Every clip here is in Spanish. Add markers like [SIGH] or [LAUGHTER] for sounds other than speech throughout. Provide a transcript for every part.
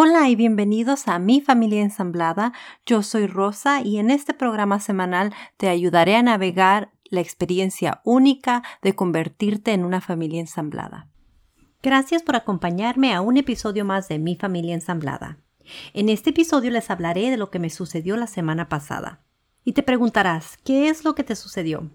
Hola y bienvenidos a Mi Familia Ensamblada. Yo soy Rosa y en este programa semanal te ayudaré a navegar la experiencia única de convertirte en una familia ensamblada. Gracias por acompañarme a un episodio más de Mi Familia Ensamblada. En este episodio les hablaré de lo que me sucedió la semana pasada. Y te preguntarás, ¿qué es lo que te sucedió?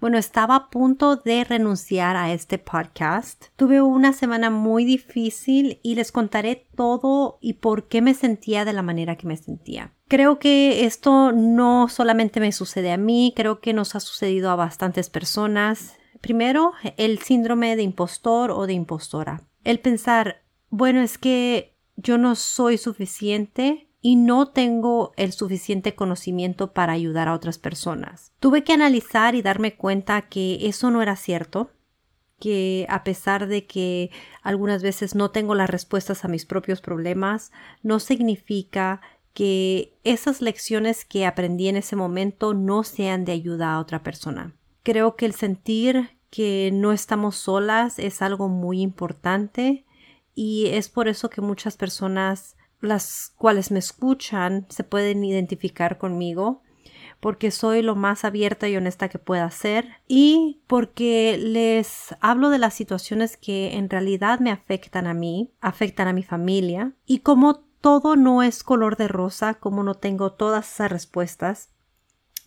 Bueno, estaba a punto de renunciar a este podcast. Tuve una semana muy difícil y les contaré todo y por qué me sentía de la manera que me sentía. Creo que esto no solamente me sucede a mí, creo que nos ha sucedido a bastantes personas. Primero, el síndrome de impostor o de impostora. El pensar, bueno, es que yo no soy suficiente, y no tengo el suficiente conocimiento para ayudar a otras personas. Tuve que analizar y darme cuenta que eso no era cierto, que a pesar de que algunas veces no tengo las respuestas a mis propios problemas, no significa que esas lecciones que aprendí en ese momento no sean de ayuda a otra persona. Creo que el sentir que no estamos solas es algo muy importante y es por eso que muchas personas las cuales me escuchan se pueden identificar conmigo porque soy lo más abierta y honesta que pueda ser y porque les hablo de las situaciones que en realidad me afectan a mí, afectan a mi familia y como todo no es color de rosa, como no tengo todas esas respuestas.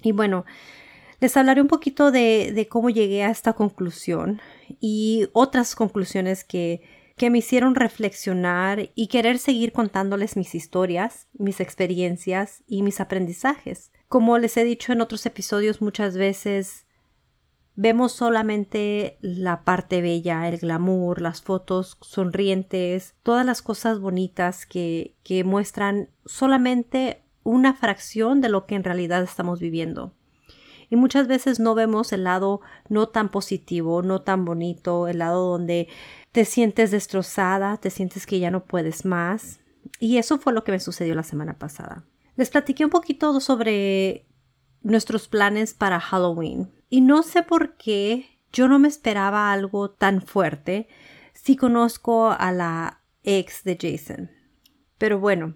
Y bueno, les hablaré un poquito de, de cómo llegué a esta conclusión y otras conclusiones que que me hicieron reflexionar y querer seguir contándoles mis historias, mis experiencias y mis aprendizajes. Como les he dicho en otros episodios muchas veces, vemos solamente la parte bella, el glamour, las fotos sonrientes, todas las cosas bonitas que, que muestran solamente una fracción de lo que en realidad estamos viviendo. Y muchas veces no vemos el lado no tan positivo, no tan bonito, el lado donde te sientes destrozada, te sientes que ya no puedes más. Y eso fue lo que me sucedió la semana pasada. Les platiqué un poquito sobre nuestros planes para Halloween. Y no sé por qué yo no me esperaba algo tan fuerte si conozco a la ex de Jason. Pero bueno,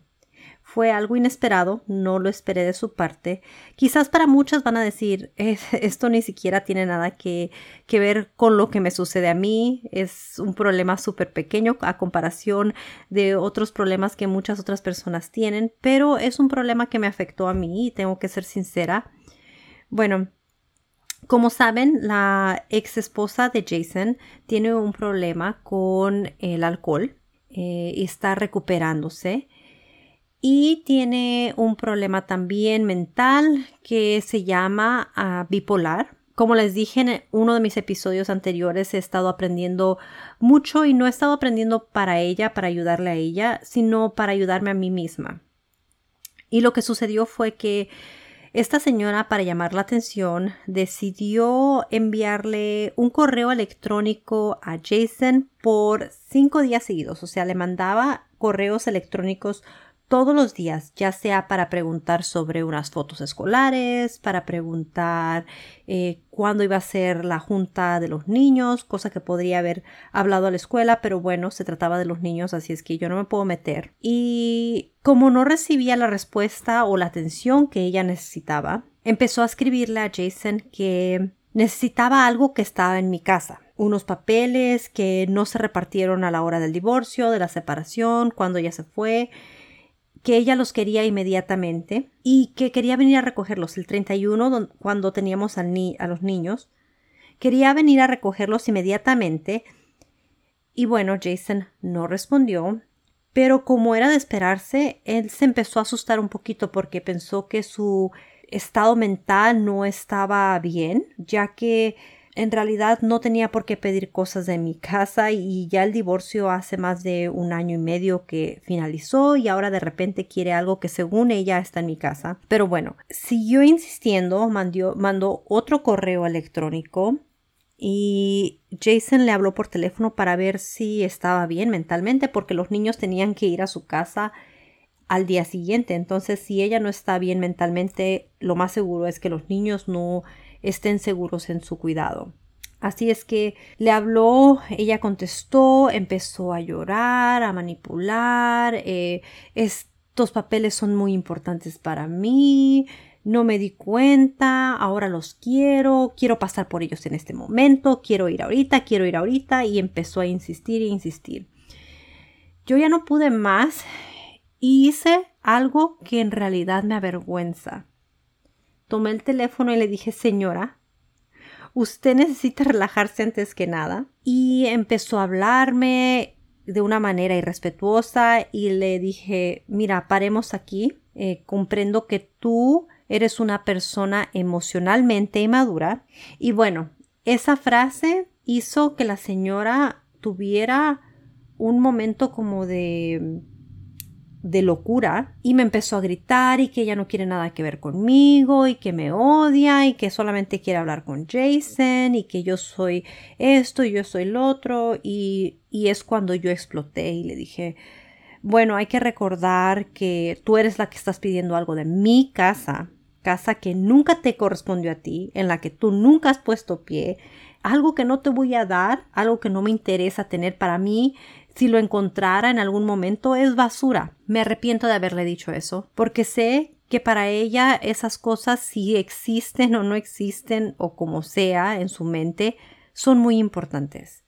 fue algo inesperado, no lo esperé de su parte. Quizás para muchas van a decir, [LAUGHS] esto ni siquiera tiene nada que, que, ver con lo que me sucede a mí, es un problema súper pequeño a comparación de otros problemas que muchas otras personas tienen, pero es un problema que me afectó a mí y tengo que ser sincera. Bueno, como saben, la ex esposa de Jason tiene un problema con el alcohol eh, y está recuperándose y tiene un problema también mental que se llama ah, bipolar. Como les dije en uno de mis episodios anteriores, he estado aprendiendo mucho y no he estado aprendiendo para ella, para ayudarle a ella, sino para ayudarme a mí misma. Y lo que sucedió fue que esta señora, para llamar la atención, decidió enviarle un correo electrónico a Jason por cinco días seguidos. O sea, le mandaba correos electrónicos todos los días, ya sea para preguntar sobre unas fotos escolares, para preguntar eh, cuándo iba a ser la junta de los niños, cosa que podría haber hablado a la escuela, pero bueno, se trataba de los niños, así es que yo no me puedo meter. Y como no recibía la respuesta o la atención que ella necesitaba, empezó a escribirle a Jason que necesitaba algo que estaba en mi casa unos papeles que no se repartieron a la hora del divorcio, de la separación, cuando ella se fue, que ella los quería inmediatamente y que quería venir a recogerlos el 31 cuando teníamos a, los niños. Quería venir a recogerlos inmediatamente y bueno, Jason no respondió, pero como era de esperarse, él se empezó a asustar un poquito porque pensó que su estado mental no estaba bien, ya que en realidad no tenía por qué pedir cosas de mi casa y ya el divorcio hace más de un año y medio que finalizó y ahora de repente quiere algo que según ella está en mi casa. Pero bueno, siguió insistiendo, mandó, mandó otro correo electrónico y Jason le habló por teléfono para ver si estaba bien mentalmente porque los niños tenían que ir a su casa al día siguiente. Entonces, si ella no está bien mentalmente, lo más seguro es que los niños no estén seguros en su cuidado. Así es que le habló, ella contestó, empezó a llorar, a manipular, eh, estos papeles son muy importantes para mí, no me di cuenta, ahora los quiero, quiero pasar por ellos en este momento, quiero ir ahorita, quiero ir ahorita y empezó a insistir e insistir. Yo ya no pude más y hice algo que en realidad me avergüenza. Tomé el teléfono y le dije, señora, usted necesita relajarse antes que nada. Y empezó a hablarme de una manera irrespetuosa y le dije, mira, paremos aquí. Eh, comprendo que tú eres una persona emocionalmente inmadura. Y bueno, esa frase hizo que la señora tuviera un momento como de de locura y me empezó a gritar y que ella no quiere nada que ver conmigo y que me odia y que solamente quiere hablar con Jason y que yo soy esto y yo soy lo otro. Y, y es cuando yo exploté y le dije bueno hay que recordar que tú eres la que estás pidiendo algo de mi casa casa que nunca te correspondió a ti en la que tú nunca has puesto pie algo que no te voy a dar algo que no me interesa tener para mí si lo encontrara en algún momento es basura. Me arrepiento de haberle dicho eso, porque sé que para ella esas cosas, si existen o no existen, o como sea en su mente, son muy importantes.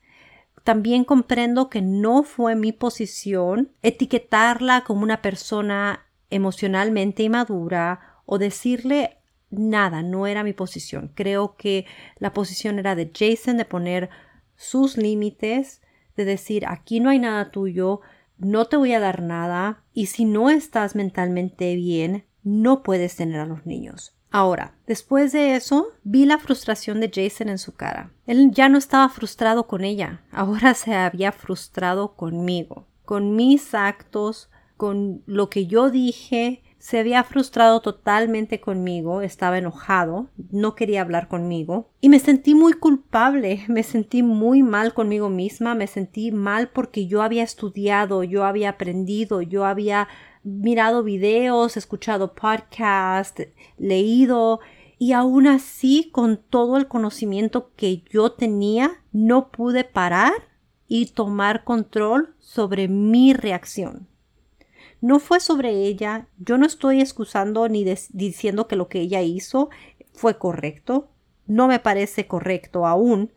También comprendo que no fue mi posición etiquetarla como una persona emocionalmente inmadura o decirle nada, no era mi posición. Creo que la posición era de Jason de poner sus límites, de decir aquí no hay nada tuyo, no te voy a dar nada y si no estás mentalmente bien, no puedes tener a los niños. Ahora, después de eso, vi la frustración de Jason en su cara. Él ya no estaba frustrado con ella, [LAUGHS] ahora se había frustrado conmigo, con mis actos, con lo que yo dije, se había frustrado totalmente conmigo, estaba enojado, no quería hablar conmigo y me sentí muy culpable, [LAUGHS] me sentí muy mal conmigo misma, me sentí mal porque yo había estudiado, yo había aprendido, yo había mirado videos, escuchado podcasts, leído y aún así con todo el conocimiento que yo tenía no pude parar y tomar control sobre mi reacción. No fue sobre ella, yo no estoy excusando ni diciendo que lo que ella hizo fue correcto, no me parece correcto aún,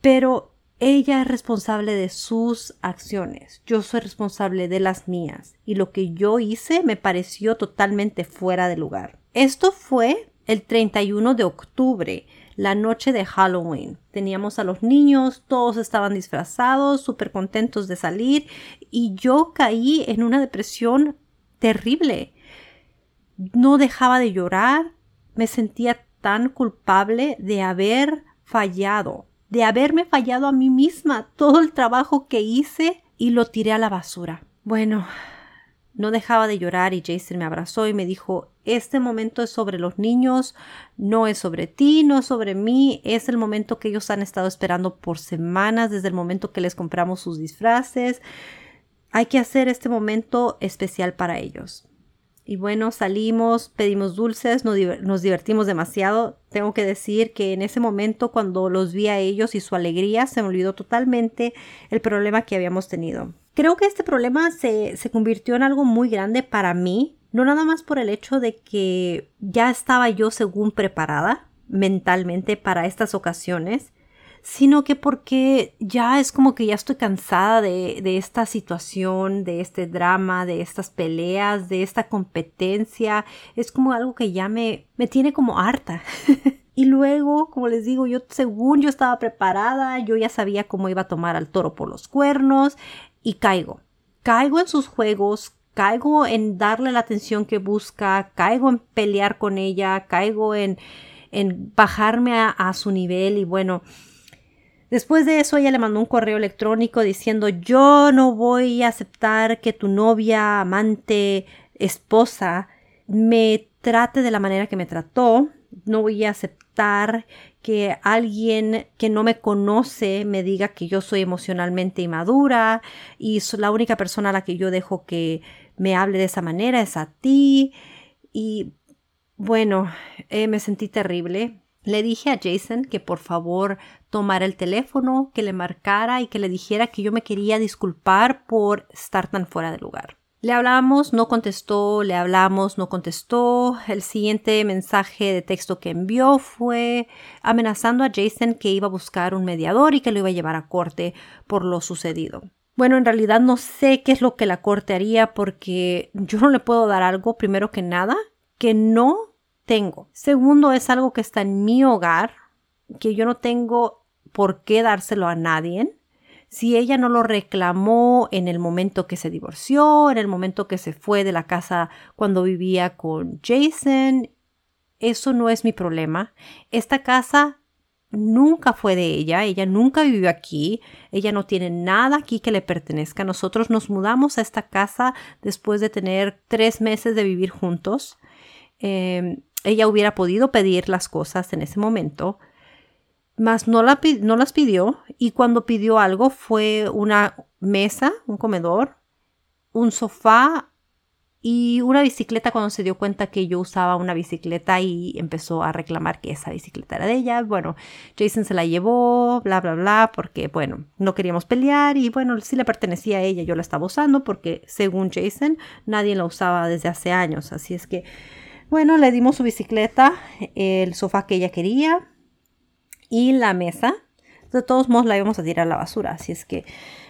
pero ella es responsable de sus acciones, yo soy responsable de las mías, y lo que yo hice me pareció totalmente fuera de lugar. Esto fue el 31 de octubre la noche de Halloween. Teníamos a los niños, todos estaban disfrazados, súper contentos de salir y yo caí en una depresión terrible. No dejaba de llorar, me sentía tan culpable de haber fallado, de haberme fallado a mí misma, todo el trabajo que hice y lo tiré a la basura. Bueno, no dejaba de llorar y Jason me abrazó y me dijo, este momento es sobre los niños, no es sobre ti, no es sobre mí, es el momento que ellos han estado esperando por semanas desde el momento que les compramos sus disfraces. Hay que hacer este momento especial para ellos. Y bueno, salimos, pedimos dulces, nos, nos, divertimos demasiado. Tengo que decir que en ese momento, cuando los vi a ellos y su alegría, se me olvidó totalmente el problema que habíamos tenido. Creo que este problema se, se convirtió en algo muy grande para mí, no nada más por el hecho de que ya estaba yo según preparada mentalmente para estas ocasiones, sino que porque ya es como que ya estoy cansada de, de, esta situación, de este drama, de estas peleas, de esta competencia. Es como algo que ya me, me tiene como harta. [LAUGHS] y luego, como les digo, yo según yo estaba preparada, yo ya sabía cómo iba a tomar al toro por los cuernos, y caigo. Caigo en sus juegos, caigo en darle la atención que busca, caigo en pelear con ella, caigo en, en bajarme a, su nivel y bueno, Después de eso ella le mandó un correo electrónico diciendo yo no voy a aceptar que tu novia, amante, esposa me trate de la manera que me trató, no voy a aceptar que alguien que no me conoce me diga que yo soy emocionalmente inmadura y la única persona a la que yo dejo que me hable de esa manera es a ti. Y bueno, eh, me sentí terrible. Le dije a Jason que por favor tomara el teléfono, que le marcara y que le dijera que yo me quería disculpar por estar tan fuera de lugar. Le hablamos, no contestó, le hablamos, no contestó. El siguiente mensaje de texto que envió fue amenazando a Jason que iba a buscar un mediador y que lo iba a llevar a corte por lo sucedido. Bueno, en realidad no sé qué es lo que la corte haría porque yo no le puedo dar algo, primero que nada, que no tengo. Segundo, es algo que está en mi hogar, que yo no tengo por qué dárselo a nadie si ella no lo reclamó en el momento que se divorció, en el momento que se fue de la casa cuando vivía con Jason, eso no es mi problema. Esta casa nunca fue de ella, ella nunca vivió aquí, ella no tiene nada aquí que le pertenezca. Nosotros nos mudamos a esta casa después de tener tres meses de vivir juntos. Em, ella hubiera podido pedir las cosas en ese momento, mas no, las pidió y cuando pidió algo fue una mesa, un comedor, un sofá y una bicicleta cuando se dio cuenta que yo usaba una bicicleta y empezó a reclamar que esa bicicleta era de ella. Bueno, Jason se la llevó, bla, bla, bla, porque, bueno, no queríamos pelear y, bueno, sí le pertenecía a ella, yo la estaba usando porque, según Jason, nadie la usaba desde hace años. Así es que, bueno, le dimos su bicicleta, el sofá que ella quería y la mesa. De todos modos la íbamos a tirar a la basura. Así es que,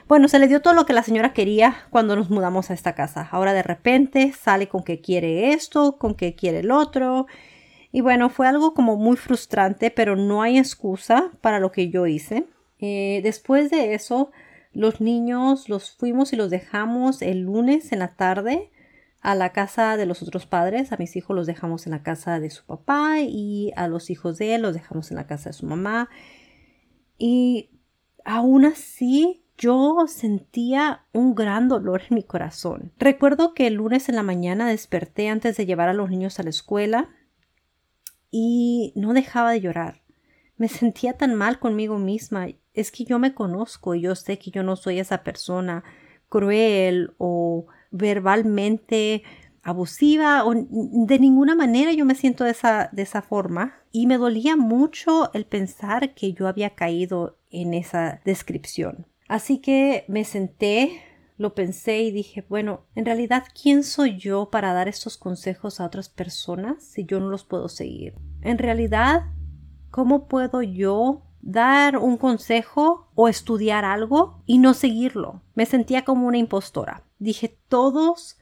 bueno, se le dio todo lo que la señora quería cuando nos mudamos a esta casa. Ahora de repente sale con que quiere esto, con que quiere el otro. Y bueno, fue algo como muy frustrante, pero no hay excusa para lo que yo hice. Eh, después de eso, los niños los fuimos y los dejamos el lunes en la tarde a la casa de los otros padres. A mis hijos los dejamos en la casa de su papá y a los hijos de él los dejamos en la casa de su mamá. Y aún así yo sentía un gran dolor en mi corazón. Recuerdo que el lunes en la mañana desperté antes de llevar a los niños a la escuela y no dejaba de llorar. Me sentía tan mal conmigo misma. Es que yo me conozco y yo sé que yo no soy esa persona cruel o verbalmente abusiva o de ninguna manera yo me siento de esa, de esa forma y me dolía mucho el pensar que yo había caído en esa descripción. Así que me senté, lo pensé y dije, bueno, en realidad, ¿quién soy yo para dar estos consejos a otras personas si yo no los puedo seguir? En realidad, ¿cómo puedo yo dar un consejo o estudiar algo y no seguirlo? Me sentía como una impostora dije todos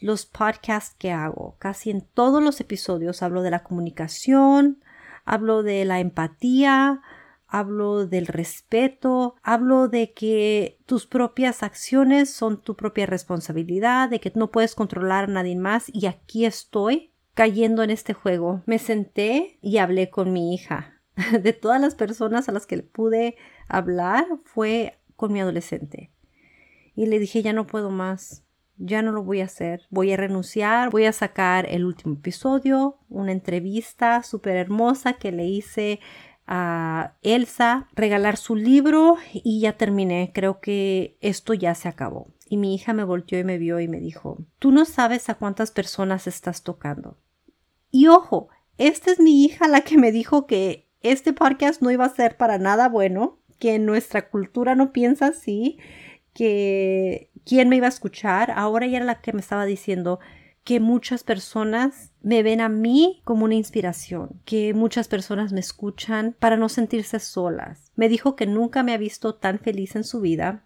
los podcasts que hago, casi en todos los episodios hablo de la comunicación, hablo de la empatía, hablo del respeto, hablo de que tus propias acciones son tu propia responsabilidad, de que no puedes controlar a nadie más y aquí estoy cayendo en este juego. Me senté y hablé con mi hija. [LAUGHS] De todas las personas a las que pude hablar fue con mi adolescente y le dije ya no puedo más, ya no lo voy a hacer, voy a renunciar, voy a sacar el último episodio, una entrevista súper hermosa que le hice a Elsa, regalar su libro y ya terminé, creo que esto ya se acabó. Y mi hija me volteó y me vio y me dijo, tú no sabes a cuántas personas estás tocando. Y ojo, esta es mi hija la que me dijo que este podcast no iba a ser para nada bueno, que nuestra cultura no piensa así, que quién me iba a escuchar, ahora ella era la que me estaba diciendo que muchas personas me ven a mí como una inspiración, que muchas personas me escuchan para no sentirse solas. Me dijo que nunca me ha visto tan feliz en su vida,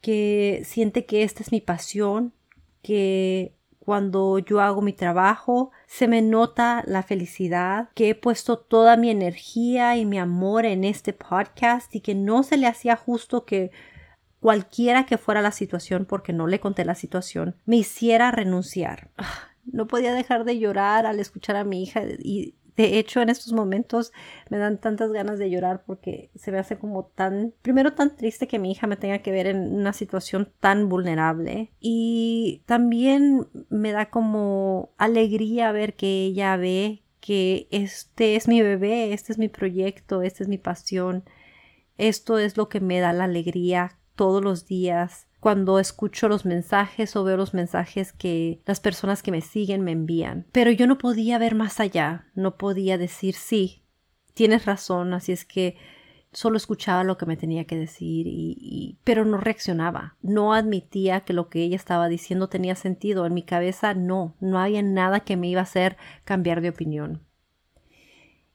que siente que esta es mi pasión, que cuando yo hago mi trabajo se me nota la felicidad, que he puesto toda mi energía y mi amor en este podcast y que no se le hacía justo que cualquiera que fuera la situación, porque no le conté la situación, me hiciera renunciar. Ah, no podía dejar de llorar al escuchar a mi hija y de hecho en estos momentos me dan tantas ganas de llorar porque se me hace como tan, primero tan triste que mi hija me tenga que ver en una situación tan vulnerable y también me da como alegría ver que ella ve que este es mi bebé, este es mi proyecto, esta es mi pasión, esto es lo que me da la alegría todos los días cuando escucho los mensajes o veo los mensajes que las personas que me siguen me envían. Pero yo no podía ver más allá, no podía decir sí, tienes razón, así es que solo escuchaba lo que me tenía que decir y, pero no reaccionaba, no admitía que lo que ella estaba diciendo tenía sentido. En mi cabeza no, no había nada que me iba a hacer cambiar de opinión.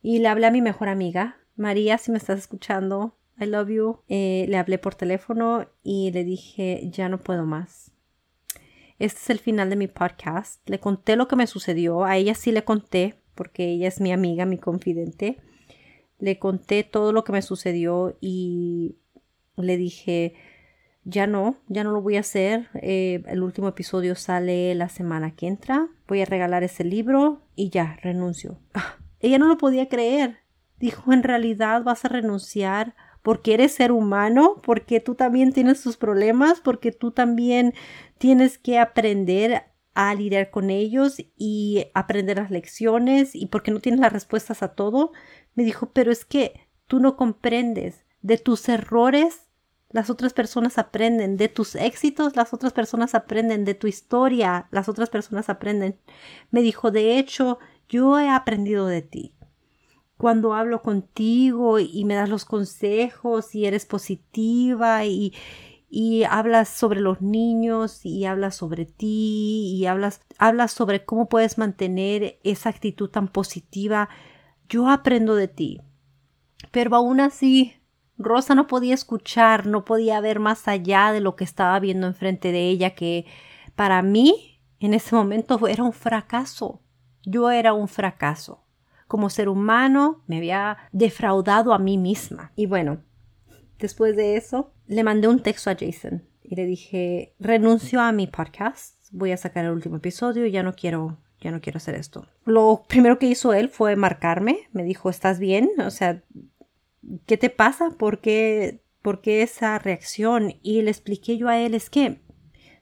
Y le hablé a mi mejor amiga, María, si me estás escuchando, I love you. Eh, le hablé por teléfono y le dije, ya no puedo más. Este es el final de mi podcast. Le conté lo que me sucedió. A ella sí le conté, porque ella es mi amiga, mi confidente. Le conté todo lo que me sucedió y le dije, ya no, ya no lo voy a hacer. Eh, el último episodio sale la semana que entra. Voy a regalar ese libro y ya, renuncio. Ah, ella no lo podía creer. Dijo, en realidad vas a renunciar porque eres ser humano, porque tú también tienes tus problemas, porque tú también tienes que aprender a lidiar con ellos y aprender las lecciones y porque no tienes las respuestas a todo. Me dijo, pero es que tú no comprendes de tus errores. Las otras personas aprenden de tus éxitos, las otras personas aprenden de tu historia, las otras personas aprenden. Me dijo, de hecho, yo he aprendido de ti cuando hablo contigo y me das los consejos y eres positiva y, y hablas sobre los niños y hablas sobre ti y hablas, hablas sobre cómo puedes mantener esa actitud tan positiva, yo aprendo de ti. Pero aún así, Rosa no podía escuchar, no podía ver más allá de lo que estaba viendo enfrente de ella, que para mí en ese momento era un fracaso. Yo era un fracaso como ser humano, me había defraudado a mí misma. Y bueno, después de eso, le mandé un texto a Jason y le dije, renuncio a mi podcast, voy a sacar el último episodio ya no quiero ya no quiero hacer esto. Lo primero que hizo él fue marcarme, me dijo, ¿estás bien? O sea, ¿qué te pasa? ¿Por qué, por qué esa reacción? Y le expliqué yo a él, es que,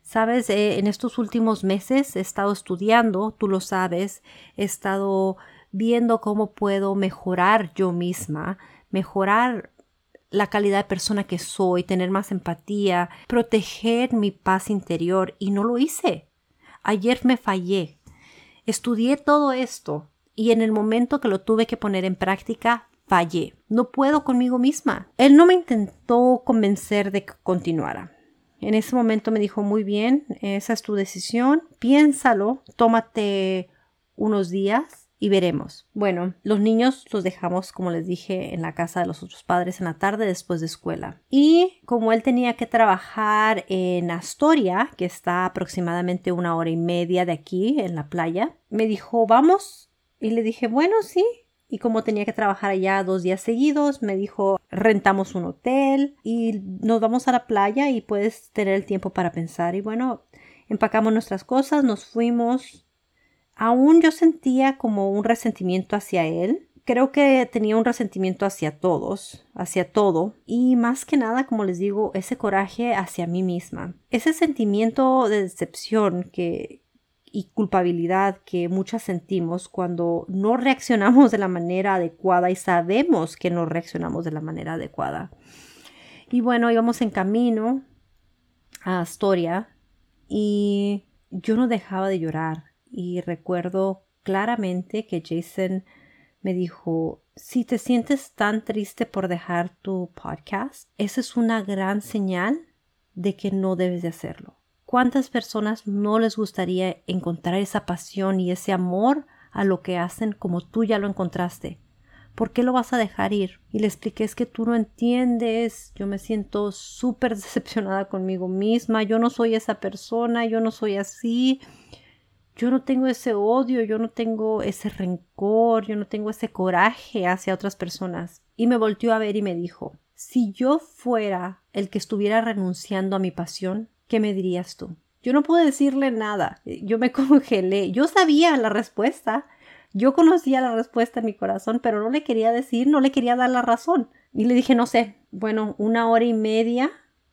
sabes, eh, en estos últimos meses he estado estudiando, tú lo sabes, he estado viendo cómo puedo mejorar yo misma, mejorar la calidad de persona que soy, tener más empatía, proteger mi paz interior y no lo hice. Ayer me fallé. Estudié todo esto y en el momento que lo tuve que poner en práctica, fallé. No puedo conmigo misma. Él no me intentó convencer de que continuara. En ese momento me dijo, muy bien, esa es tu decisión, piénsalo, tómate unos días y veremos. Bueno, los niños los dejamos, como les dije, en la casa de los otros padres en la tarde después de escuela. Y como él tenía que trabajar en Astoria, que está aproximadamente una hora y media de aquí, en la playa, me dijo, vamos. Y le dije, bueno, sí. Y como tenía que trabajar allá dos días seguidos, me dijo, rentamos un hotel y nos vamos a la playa y puedes tener el tiempo para pensar. Y bueno, empacamos nuestras cosas, nos fuimos Aún yo sentía como un resentimiento hacia él. Creo que tenía un resentimiento hacia todos, hacia todo, y más que nada, como les digo, ese coraje hacia mí misma. Ese sentimiento de decepción y culpabilidad que muchas sentimos cuando no reaccionamos de la manera adecuada y sabemos que no reaccionamos de la manera adecuada. Y bueno, íbamos en camino a Astoria y yo no dejaba de llorar y recuerdo claramente que Jason me dijo, si te sientes tan triste por dejar tu podcast, esa es una gran señal de que no debes de hacerlo. ¿Cuántas personas no les gustaría encontrar esa pasión y ese amor a lo que hacen como tú ya lo encontraste? ¿Por qué lo vas a dejar ir? Y le expliqué es que tú no entiendes, yo me siento súper [LAUGHS] decepcionada conmigo misma, yo no soy esa persona, yo no soy así, yo no tengo ese odio, yo no tengo ese rencor, yo no tengo ese coraje hacia otras personas. Y me volteó a ver y me dijo, si yo fuera el que estuviera renunciando a mi pasión, ¿qué me dirías tú? Yo no pude decirle nada, yo me [LAUGHS] congelé, yo sabía la respuesta, yo conocía la respuesta en mi corazón, pero no le quería decir, no le quería dar la razón. Y le dije, no sé, bueno, una hora y media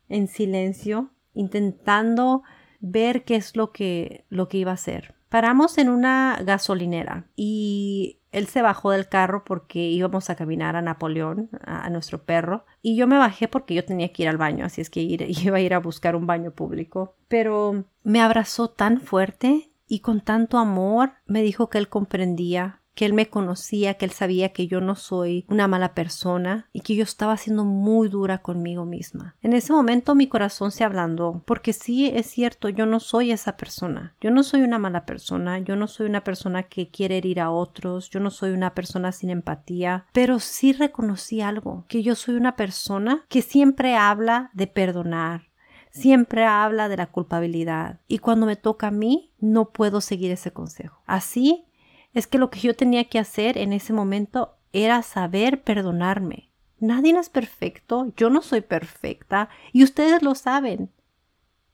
en silencio, intentando ver qué es lo que, lo que iba a hacer. Paramos en una gasolinera y él se bajó del carro porque íbamos a caminar a Napoleón, a, nuestro perro, y yo me bajé porque yo tenía que ir al baño, así es que [LAUGHS] iba a ir a buscar un baño público. Pero me abrazó tan fuerte y con tanto amor me dijo que él comprendía que él me conocía, que él sabía que yo no soy una mala persona y que yo estaba siendo muy dura conmigo misma. En ese momento mi corazón se ablandó, porque sí es cierto, yo no soy esa persona. Yo no soy una mala persona, yo no soy una persona que quiere herir a otros, yo no soy una persona sin empatía, pero sí reconocí algo, que yo soy una persona que siempre habla de perdonar, siempre habla de la culpabilidad y cuando me toca a mí no puedo seguir ese consejo. Así es que lo que yo tenía que hacer en ese momento era saber perdonarme. Nadie es perfecto, yo no soy perfecta y ustedes lo saben.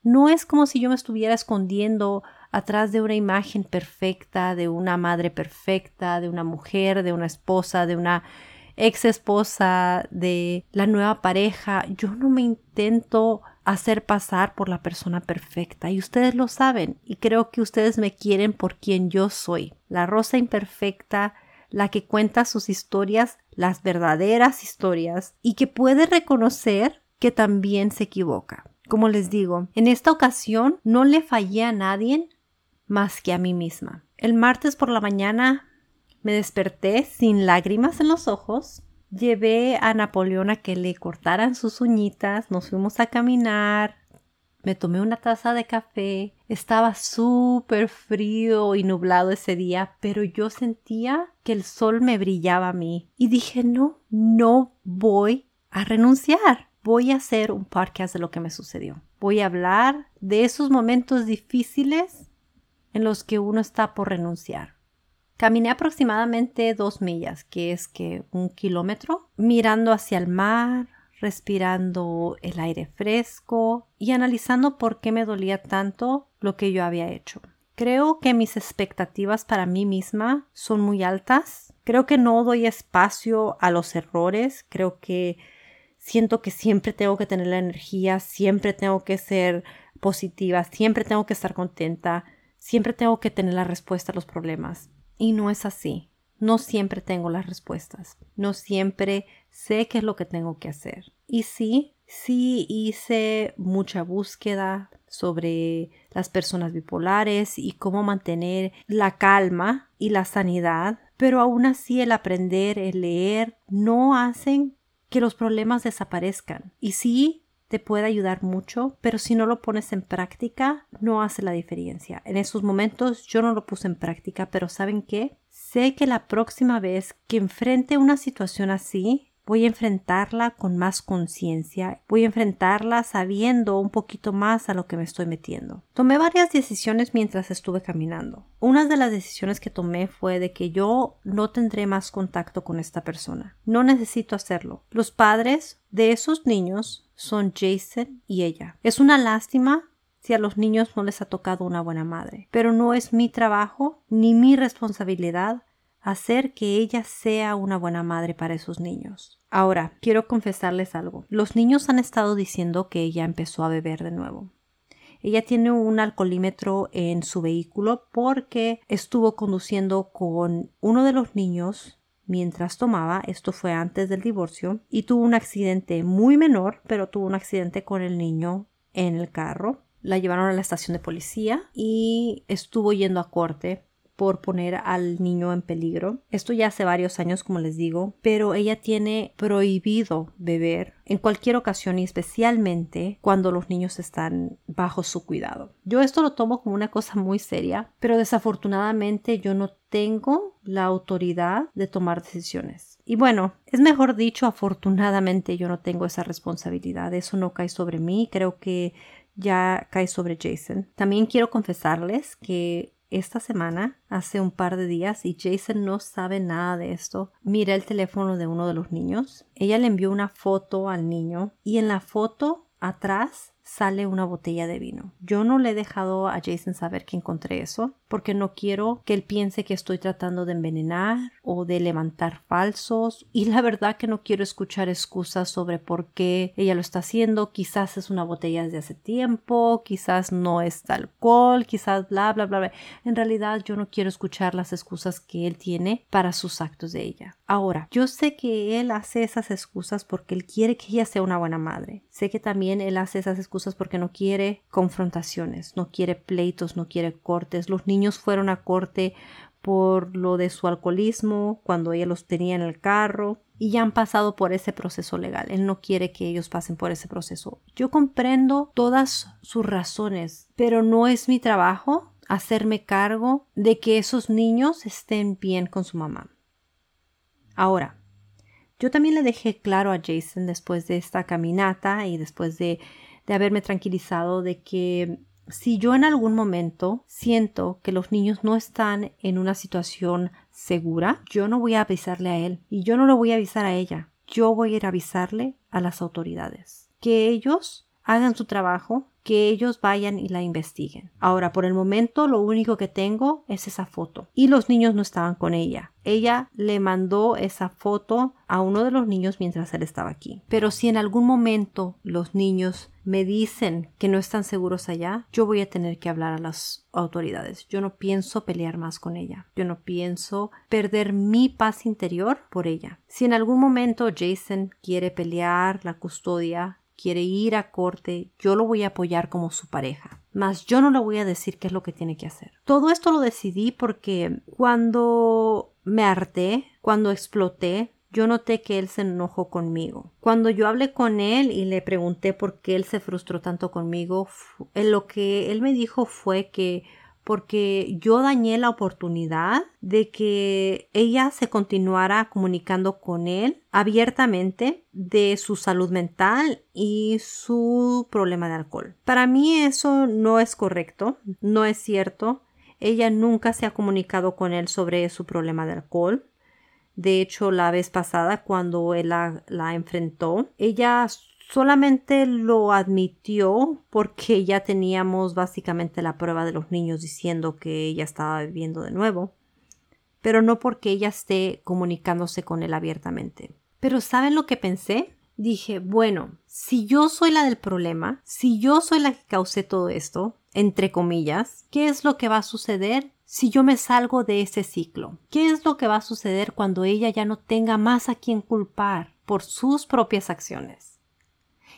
No es como si yo me estuviera escondiendo atrás de una imagen perfecta, de una madre perfecta, de una mujer, de una esposa, de una ex esposa, de la nueva pareja. Yo no me intento hacer pasar por la persona perfecta y ustedes lo saben y creo que ustedes me quieren por quien yo soy, la rosa imperfecta, la que cuenta sus historias, las verdaderas historias y que puede reconocer que también se equivoca. Como les digo, en esta ocasión no le fallé a nadie más que a mí misma. El martes por la mañana me desperté sin lágrimas en los ojos, Llevé a Napoleón a que le cortaran sus uñitas, nos fuimos a caminar, me tomé una taza de café, estaba súper frío y nublado ese día, pero yo sentía que el sol me brillaba a mí y dije, no, no voy a renunciar, voy a hacer un podcast de lo que me sucedió. Voy a hablar de esos momentos difíciles en los que uno está por renunciar. Caminé aproximadamente dos millas, que es que un kilómetro, mirando hacia el mar, respirando el aire fresco y analizando por qué me dolía tanto lo que yo había hecho. Creo que mis expectativas para mí misma son muy altas. Creo que no doy espacio a los errores. Creo que siento que siempre tengo que tener la energía, siempre tengo que ser positiva, siempre tengo que estar contenta, siempre tengo que tener la respuesta a los problemas. Y no es así. No siempre tengo las respuestas. No siempre sé qué es lo que tengo que hacer. Y sí, sí hice mucha búsqueda sobre las personas bipolares y cómo mantener la calma y la sanidad, pero aún así el aprender, el leer, no hacen que los problemas desaparezcan. Y sí, te puede ayudar mucho, pero si no lo pones en práctica, no hace la diferencia. En esos momentos yo no lo puse en práctica, pero ¿saben qué? Sé que la próxima vez que enfrente una situación así, voy a enfrentarla con más conciencia, voy a enfrentarla sabiendo un poquito más a lo que me estoy metiendo. Tomé varias decisiones mientras estuve caminando. Una de las decisiones que tomé fue de que yo no tendré más contacto con esta persona. No necesito hacerlo. Los padres de esos niños son Jason y ella. Es una lástima si a los niños no les ha tocado una buena madre, pero no es mi trabajo ni mi responsabilidad hacer que ella sea una buena madre para esos niños. Ahora, quiero confesarles algo. Los niños han estado diciendo que ella empezó a beber de nuevo. Ella tiene un alcoholímetro en su vehículo porque estuvo conduciendo con uno de los niños mientras tomaba, esto fue antes del divorcio, y tuvo un accidente muy menor, pero tuvo un accidente con el niño en el carro. La llevaron a la estación de policía y estuvo yendo a corte por poner al niño en peligro. Esto ya hace varios años, como les digo, pero ella tiene prohibido beber en cualquier ocasión y especialmente cuando los niños están bajo su cuidado. Yo esto lo tomo como una cosa muy seria, pero desafortunadamente yo no tengo la autoridad de tomar decisiones. Y bueno, es mejor dicho, afortunadamente yo no tengo esa responsabilidad, eso no cae sobre mí, creo que ya cae sobre Jason. También quiero confesarles que esta semana, hace un par de días, y Jason no sabe nada de esto, mira el teléfono de uno de los niños. Ella le envió una foto al niño y en la foto atrás sale una botella de vino. Yo no le he dejado a Jason saber que encontré eso porque no quiero que él piense que estoy tratando de envenenar o de levantar falsos y la verdad que no quiero escuchar excusas sobre por qué ella lo está haciendo. Quizás es una botella desde hace tiempo, quizás no es alcohol, quizás bla bla bla. En realidad yo no quiero escuchar las excusas que él tiene para sus actos de ella. Ahora, yo sé que él hace esas excusas porque él quiere que ella sea una buena madre. Sé que también él hace esas porque no quiere confrontaciones, no quiere pleitos, no quiere cortes. Los niños fueron a corte por lo de su alcoholismo cuando ella los tenía en el carro y ya han pasado por ese proceso legal. Él no quiere que ellos pasen por ese proceso. Yo comprendo todas sus razones, pero no es mi trabajo hacerme cargo de que esos niños estén bien con su mamá. Ahora, yo también le dejé claro a Jason después de esta caminata y después de, de haberme tranquilizado de que si yo en algún momento siento que los niños no están en una situación segura, yo no voy a avisarle a él y yo no lo voy a avisar a ella. Yo voy a ir a avisarle a las autoridades. Que ellos hagan su trabajo que ellos vayan y la investiguen. Ahora, por el momento, lo único que tengo es esa foto. Y los niños no estaban con ella. Ella le mandó esa foto a uno de los niños mientras él estaba aquí. Pero si en algún momento los niños me dicen que no están seguros allá, yo voy a tener que hablar a las autoridades. Yo no pienso pelear más con ella. Yo no pienso perder mi paz interior por ella. Si en algún momento Jason quiere pelear la custodia quiere ir a corte, yo lo voy a apoyar como su pareja. Mas yo no le voy a decir qué es lo que tiene que hacer. Todo esto lo decidí porque cuando me harté, cuando exploté, yo noté que él se enojó conmigo. Cuando yo hablé con él y le pregunté por qué él se frustró tanto conmigo, lo que él me dijo fue que porque yo dañé la oportunidad de que ella se continuara comunicando con él abiertamente de su salud mental y su problema de alcohol. Para mí eso no es correcto, no es cierto. Ella nunca se ha comunicado con él sobre su problema de alcohol. De hecho, la vez pasada, cuando él la, enfrentó, ella solamente lo admitió porque ya teníamos básicamente la prueba de los niños diciendo que ella estaba viviendo de nuevo, pero no porque ella esté comunicándose con él abiertamente. Pero ¿saben lo que pensé? Dije, bueno, si yo soy la del problema, si yo soy la que causé todo esto, entre comillas, ¿qué es lo que va a suceder si yo me salgo de ese ciclo? ¿Qué es lo que va a suceder cuando ella ya no tenga más a quien culpar por sus propias acciones?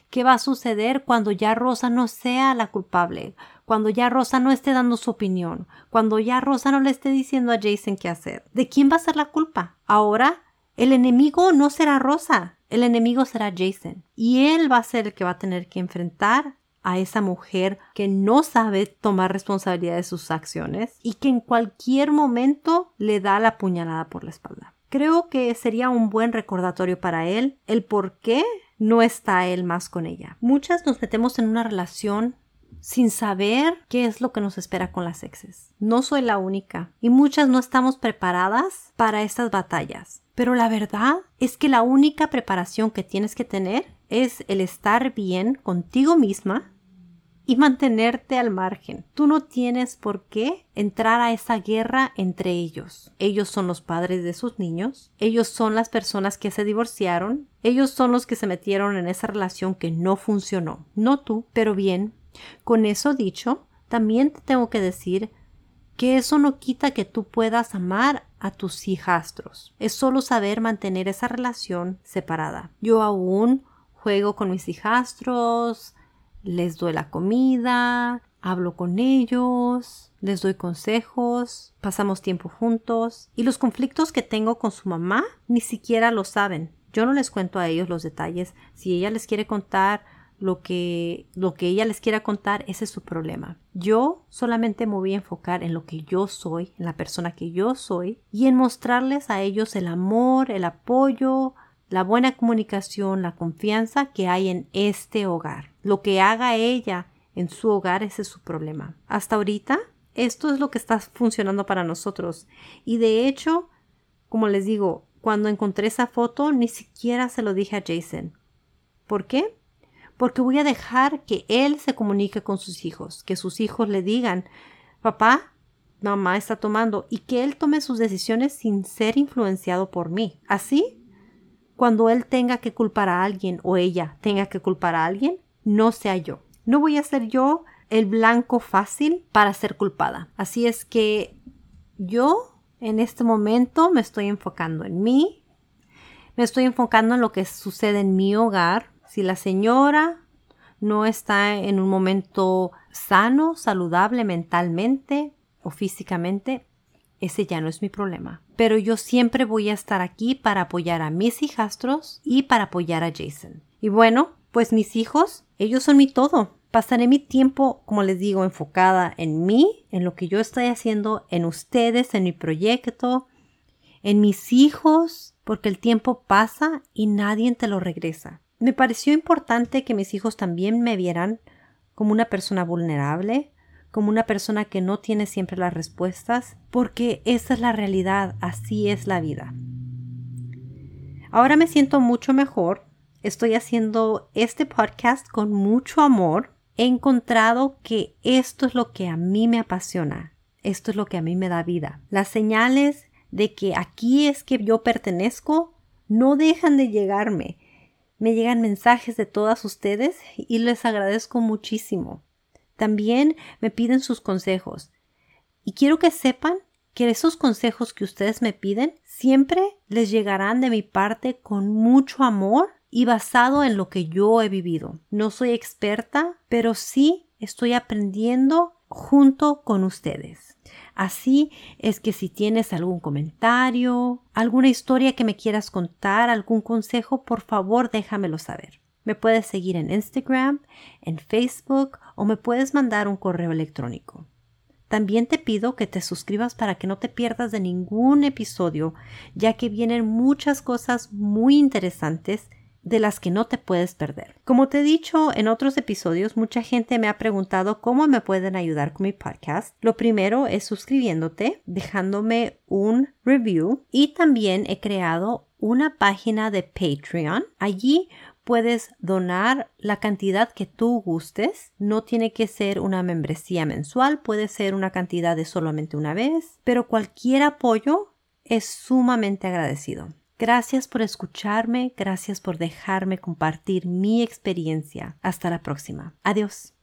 ¿Qué va a suceder cuando ya Rosa no sea la culpable? Cuando ya Rosa no esté dando su opinión? Cuando ya Rosa no le esté diciendo a Jason qué hacer? ¿De quién va a ser la culpa? Ahora, el enemigo no será Rosa, el enemigo será Jason. Y él va a ser el que va a tener que enfrentar a esa mujer que no sabe tomar responsabilidad de sus acciones y que en cualquier momento le da la puñalada por la espalda. Creo que sería un buen recordatorio para él el por qué no está él más con ella. Muchas nos metemos en una relación sin saber qué es lo que nos espera con las exes. No soy la única y muchas no estamos preparadas para estas batallas. Pero la verdad es que la única preparación que tienes que tener es el estar bien contigo misma y mantenerte al margen. Tú no tienes por qué entrar a esa guerra entre ellos. Ellos son los padres de sus niños, ellos son las personas que se divorciaron, ellos son los que se metieron en esa relación que no funcionó. No tú, pero bien. Con eso dicho, también te tengo que decir que eso no quita que tú puedas amar a tus hijastros. Es solo saber mantener esa relación separada. Yo aún juego con mis hijastros, les doy la comida, hablo con ellos, les doy consejos, pasamos tiempo juntos y los conflictos que tengo con su mamá ni siquiera lo saben. Yo no les cuento a ellos los detalles. Si ella les quiere contar lo que, lo que ella les quiera contar, ese es su problema. Yo solamente me voy a enfocar en lo que yo soy, en la persona que yo soy y en mostrarles a ellos el amor, el apoyo, la buena comunicación, la confianza que hay en este hogar. Lo que haga ella en su hogar, ese es su problema. Hasta ahorita, esto es lo que está funcionando para nosotros. Y de hecho, como les digo, cuando encontré esa foto, ni siquiera se lo dije a Jason. ¿Por qué? Porque voy a dejar que él se comunique con sus hijos, que sus hijos le digan, papá, mamá está tomando, y que él tome sus decisiones sin ser influenciado por mí. Así cuando él tenga que culpar a alguien o ella tenga que culpar a alguien, no sea yo. No voy a ser yo el blanco fácil para ser culpada. Así es que yo en este momento me estoy enfocando en mí, me estoy enfocando en lo que sucede en mi hogar. Si la señora no está en un momento sano, saludable mentalmente o físicamente, ese ya no es mi problema. Pero yo siempre voy a estar aquí para apoyar a mis hijastros y para apoyar a Jason. Y bueno, pues mis hijos, ellos son mi todo. Pasaré mi tiempo, como les digo, enfocada en mí, en lo que yo estoy haciendo, en ustedes, en mi proyecto, en mis hijos, porque el tiempo pasa y nadie te lo regresa. Me pareció importante que mis hijos también me vieran como una persona vulnerable, como una persona que no tiene siempre las respuestas, porque esa es la realidad, así es la vida. Ahora me siento mucho mejor, estoy haciendo este podcast con mucho amor, he encontrado que esto es lo que a mí me apasiona, esto es lo que a mí me da vida. Las señales de que aquí es que yo pertenezco no dejan de llegarme. Me llegan mensajes de todas ustedes y les agradezco muchísimo. También me piden sus consejos. Y quiero que sepan que esos consejos que ustedes me piden siempre les llegarán de mi parte con mucho amor y basado en lo que yo he vivido. No soy experta, pero sí estoy aprendiendo junto con ustedes. Así es que si tienes algún comentario, alguna historia que me quieras contar, algún consejo, por favor déjamelo saber. Me puedes seguir en Instagram, en Facebook o me puedes mandar un correo electrónico. También te pido que te suscribas para que no te pierdas de ningún episodio, ya que vienen muchas cosas muy interesantes de las que no te puedes perder. Como te he dicho en otros episodios, mucha gente me ha preguntado cómo me pueden ayudar con mi podcast. Lo primero es suscribiéndote, dejándome un review y también he creado una página de Patreon. Allí puedes donar la cantidad que tú gustes. No tiene que ser una membresía mensual, puede ser una cantidad de solamente una vez, pero cualquier apoyo es sumamente agradecido. Gracias por escucharme, gracias por dejarme compartir mi experiencia. Hasta la próxima. Adiós.